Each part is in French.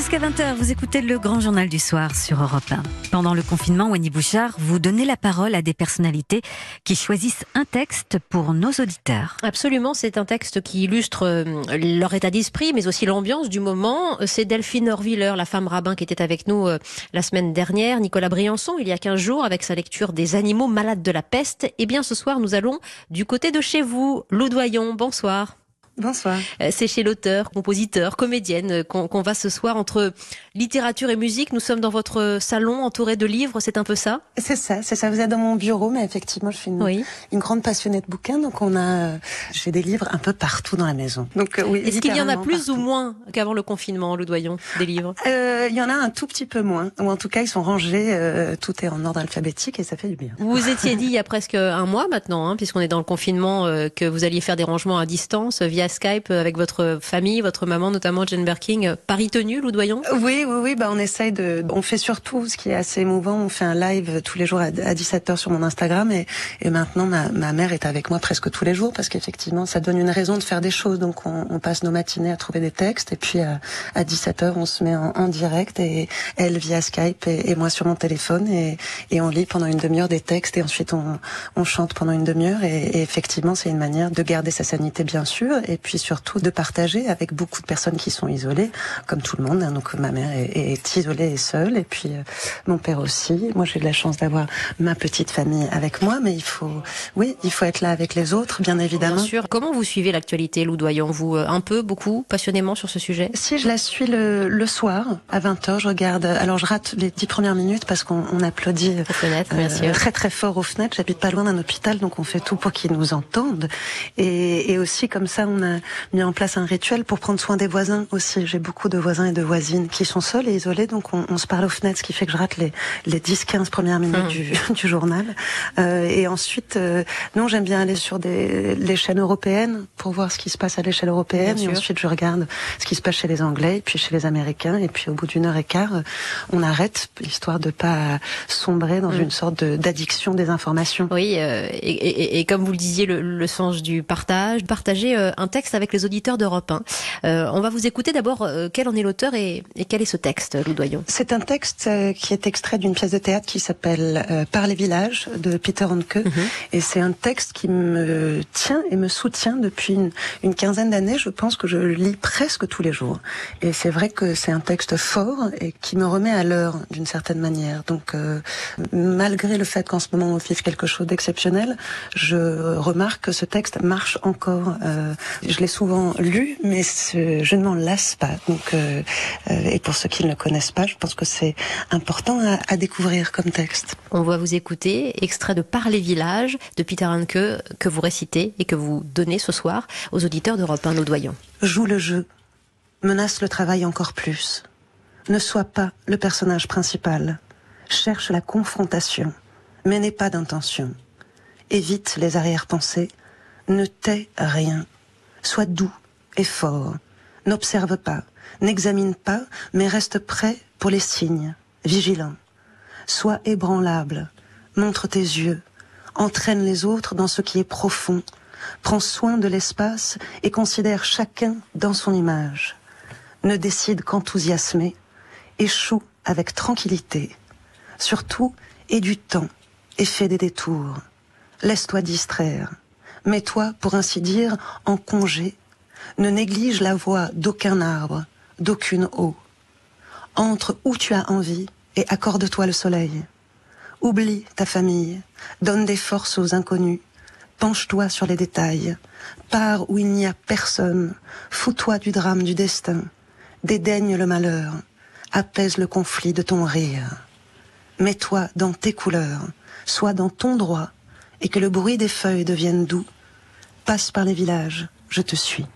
Jusqu'à 20h, vous écoutez le grand journal du soir sur Europe 1. Pendant le confinement, Wany Bouchard, vous donnez la parole à des personnalités qui choisissent un texte pour nos auditeurs. Absolument, c'est un texte qui illustre euh, leur état d'esprit, mais aussi l'ambiance du moment. C'est Delphine Orviller, la femme rabbin qui était avec nous euh, la semaine dernière, Nicolas Briançon, il y a 15 jours, avec sa lecture des animaux malades de la peste. Et eh bien, ce soir, nous allons du côté de chez vous. Loudoyon, bonsoir. Bonsoir. Euh, c'est chez l'auteur, compositeur, comédienne euh, qu'on va ce soir entre littérature et musique. Nous sommes dans votre salon entouré de livres, c'est un peu ça? C'est ça, c'est ça. Vous êtes dans mon bureau, mais effectivement, je suis une, une grande passionnée de bouquins, donc on a, j'ai des livres un peu partout dans la maison. Donc oui. Est-ce qu'il y en a plus ou moins qu'avant le confinement, Loudoyon, des livres? Euh, Il y en a un tout petit peu moins, ou en tout cas ils sont rangés, tout est en ordre alphabétique et ça fait du bien. Vous vous étiez dit il y a presque un mois maintenant, hein, puisqu'on est dans le confinement, que vous alliez faire des rangements à distance via Skype avec votre famille, votre maman notamment, Jane Birking. Paris tenu, Loudoyon? Oui, oui, oui. Bah, on essaye de. On fait surtout ce qui est assez émouvant. On fait un live tous les jours à 17h sur mon Instagram et, et maintenant ma, ma, mère est avec moi presque tous les jours parce qu'effectivement ça donne une raison de faire des choses. Donc on, on passe nos matinées à trouver des textes et puis à, à 17h on se met en, direct et elle via Skype et, et, moi sur mon téléphone et, et on lit pendant une demi-heure des textes et ensuite on, on chante pendant une demi-heure et, et effectivement c'est une manière de garder sa sanité bien sûr et puis surtout de partager avec beaucoup de personnes qui sont isolées, comme tout le monde. Hein. Donc ma mère est, est, isolée et seule, et puis euh, mon père aussi. Moi, j'ai de la chance d'avoir ma petite famille avec moi, mais il faut, oui, il faut être là avec les autres, bien évidemment. Bien sûr. Comment vous suivez l'actualité, Loudoyon Vous euh, un peu, beaucoup, passionnément sur ce sujet? Si je la suis le, le soir à 20 h je regarde. Alors je rate les dix premières minutes parce qu'on on applaudit euh, très très fort aux fenêtres. J'habite pas loin d'un hôpital, donc on fait tout pour qu'ils nous entendent. Et, et aussi comme ça, on a mis en place un rituel pour prendre soin des voisins aussi. J'ai beaucoup de voisins et de voisines qui sont seuls et isolés, donc on, on se parle aux fenêtres, ce qui fait que je rate les, les 10-15 premières minutes mmh. du, du, journal. Euh, et ensuite, euh, non, j'aime bien aller sur des, les chaînes européennes pour voir ce qui se passe à l'échelle européenne. et ensuite, je regarde ce qui se passe chez les Anglais, puis chez les Américains. Et puis au bout d'une heure et quart, euh, on arrête, histoire de pas sombrer dans mmh. une sorte d'addiction des informations. Oui, euh, et, et, et, comme vous le disiez, le, le sens du partage, partager euh, un texte avec les auditeurs d'Europe 1. Euh, on va vous écouter d'abord. Euh, quel en est l'auteur et, et, quel est ce texte, Loudoyon C'est un texte euh, qui est extrait d'une pièce de théâtre qui s'appelle euh, Par les villages de Peter Hanke. Mm -hmm. Et c'est un texte qui me tient et me soutient depuis une, une quinzaine d'années. Je pense que je le lis presque tous les jours. Et c'est vrai que c'est un texte fort et qui me remet à l'heure d'une certaine manière. Donc, euh, malgré le fait qu'en ce moment on vive quelque chose d'exceptionnel, je remarque que ce texte marche encore. Euh, je l'ai souvent lu, mais je ne m'en lasse pas. Donc, euh, et pour ceux qui ne le connaissent pas, je pense que c'est important à, à, découvrir comme texte. On va vous écouter, extrait de Parler village de Peter Hanke que vous récitez et que vous donnez ce soir aux auditeurs d'Europe 1, nos doyons. Joue le jeu, menace le travail encore plus. Ne sois pas le personnage principal. Cherche la confrontation, mais n'aie pas d'intention. Évite les arrière-pensées. Ne tais rien. Sois doux et fort. N'observe pas, n'examine pas, mais reste prêt pour les signes, vigilant. Sois ébranlable, montre tes yeux, entraîne les autres dans ce qui est profond, prends soin de l'espace et considère chacun dans son image. Ne décide qu'enthousiasmer, échoue avec tranquillité. Surtout, aie du temps et fais des détours. Laisse-toi distraire. Mets-toi, pour ainsi dire, en congé. Ne néglige la voix d'aucun arbre, d'aucune eau. Entre où tu as envie et accorde-toi le soleil. Oublie ta famille, donne des forces aux inconnus, penche-toi sur les détails, pars où il n'y a personne, fous-toi du drame du destin, dédaigne le malheur, apaise le conflit de ton rire. Mets-toi dans tes couleurs, sois dans ton droit, et que le bruit des feuilles devienne doux. Passe par les villages, je te suis.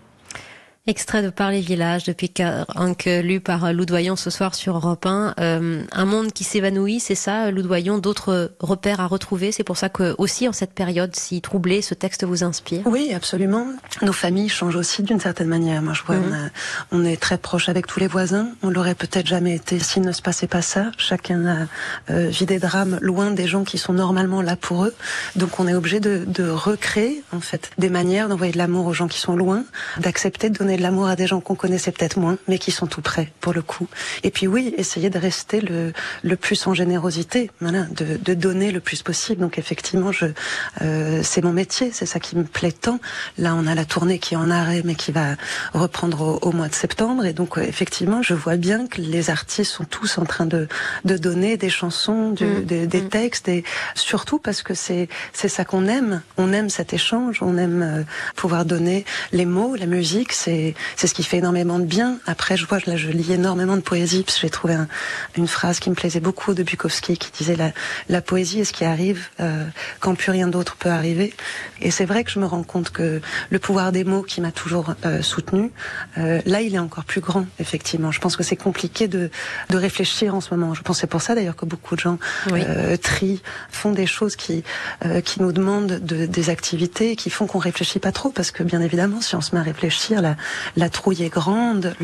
Extrait de Par les villages depuis Hank lu par Loudoyon ce soir sur Europe 1. Euh, un monde qui s'évanouit, c'est ça, Loudoyon, d'autres repères à retrouver? C'est pour ça que aussi en cette période si troublée, ce texte vous inspire? Oui, absolument. Nos familles changent aussi d'une certaine manière. Moi, je vois, mmh. on, a, on, est très proche avec tous les voisins. On l'aurait peut-être jamais été s'il ne se passait pas ça. Chacun a euh, vit des drames loin des gens qui sont normalement là pour eux. Donc, on est obligé de, de recréer en fait des manières d'envoyer de l'amour aux gens qui sont loin, d'accepter de donner donner de l'amour à des gens qu'on connaissait peut-être moins, mais qui sont tout près pour le coup. Et puis oui, essayer de rester le, le plus en générosité, voilà, de, de donner le plus possible. Donc effectivement, je, euh, c'est mon métier, c'est ça qui me plaît tant. Là, on a la tournée qui est en arrêt, mais qui va reprendre au, au mois de septembre. Et donc effectivement, je vois bien que les artistes sont tous en train de, de donner des chansons, du, Mmh, des, des mmh. textes, et surtout parce que c'est c'est ça qu'on aime. On aime cet échange, on aime euh, pouvoir donner les mots, la musique. C'est c'est ce qui fait énormément de bien. Après, je vois là, je lis énormément de poésie. Parce que j'ai trouvé un- une phrase qui me plaisait beaucoup de Bukowski, qui disait la la poésie est ce qui arrive euh, quand plus rien d'autre peut arriver. Et c'est vrai que je me rends compte que le pouvoir des mots qui m'a toujours euh, soutenu, euh, là, il est encore plus grand. Effectivement, je pense que c'est compliqué de de réfléchir en ce moment. Je pense que c'est pour ça d'ailleurs que beaucoup de gens Oui. euh, trient, font des choses qui euh, qui nous demandent de, des activités qui font qu'on réfléchit pas trop parce que bien évidemment si on se met à réfléchir la la trouille est grande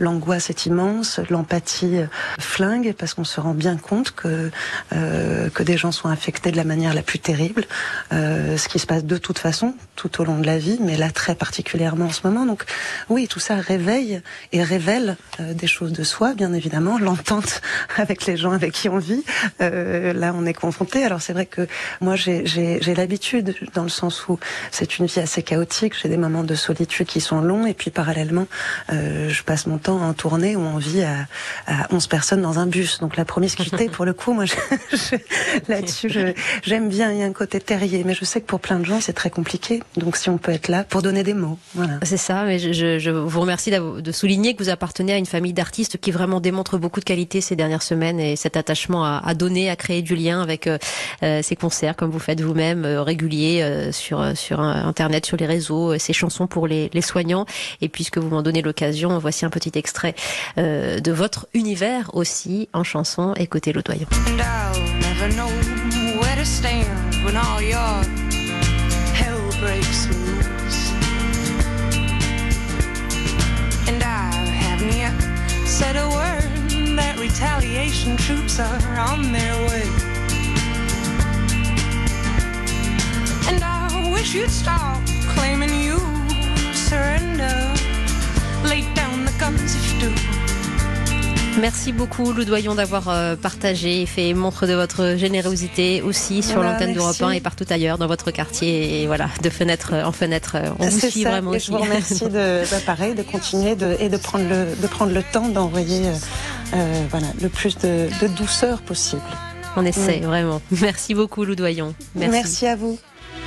l'angoisse est immense l'empathie euh, flingue parce qu'on se rend bien compte que euh, que des gens sont affectés de la manière la plus terrible euh, ce qui se passe de toute façon tout au long de la vie mais là très particulièrement en ce moment. Donc oui tout ça réveille et révèle euh, des choses de soi bien évidemment l'entente avec les gens avec qui on vit. Euh, là on est confronté. Alors c'est vrai que moi j'ai l'habitude dans le sens où c'est une vie assez chaotique j'ai des moments de solitude qui sont longs et puis parallèlement euh, je passe mon temps en tournée où on vit à, à 11 personnes dans un bus. Donc la promiscuité pour le coup moi je, je- là-dessus j'aime bien il y a un côté terrier. Mais je sais que pour plein de gens c'est très compliqué. Donc si on peut être là pour donner des mots voilà. C'est ça, mais je, je- vous remercie de souligner que vous appartenez à une famille d'artistes qui vraiment démontre beaucoup de qualité ces dernières semaines et cet attachement à, à donner, à créer du lien avec euh, euh, ces concerts comme vous faites vous-même, euh, réguliers euh, sur euh, sur internet, sur les réseaux, ces chansons pour les, les soignants. Et puisque vous m'en donnez l'occasion, voici un petit extrait euh, de votre univers aussi en chanson. Écoutez loose. And I haven't yet said a word that retaliation troops are on their way. And I wish you'd stop claiming you surrender. Merci beaucoup, Loudoyon, d'avoir euh, partagé et fait montre de votre générosité aussi sur Voilà, l'antenne d'Europe merci. 1 et partout ailleurs dans votre quartier. Et voilà, de fenêtre en fenêtre, euh, on vous suit ça, vraiment et aussi. je vous remercie de, bah, pareil, de continuer de, et de prendre le, de prendre le temps d'envoyer euh, euh, voilà, le plus de, de douceur possible. On essaie vraiment. Merci beaucoup, Loudoyon. Merci à vous.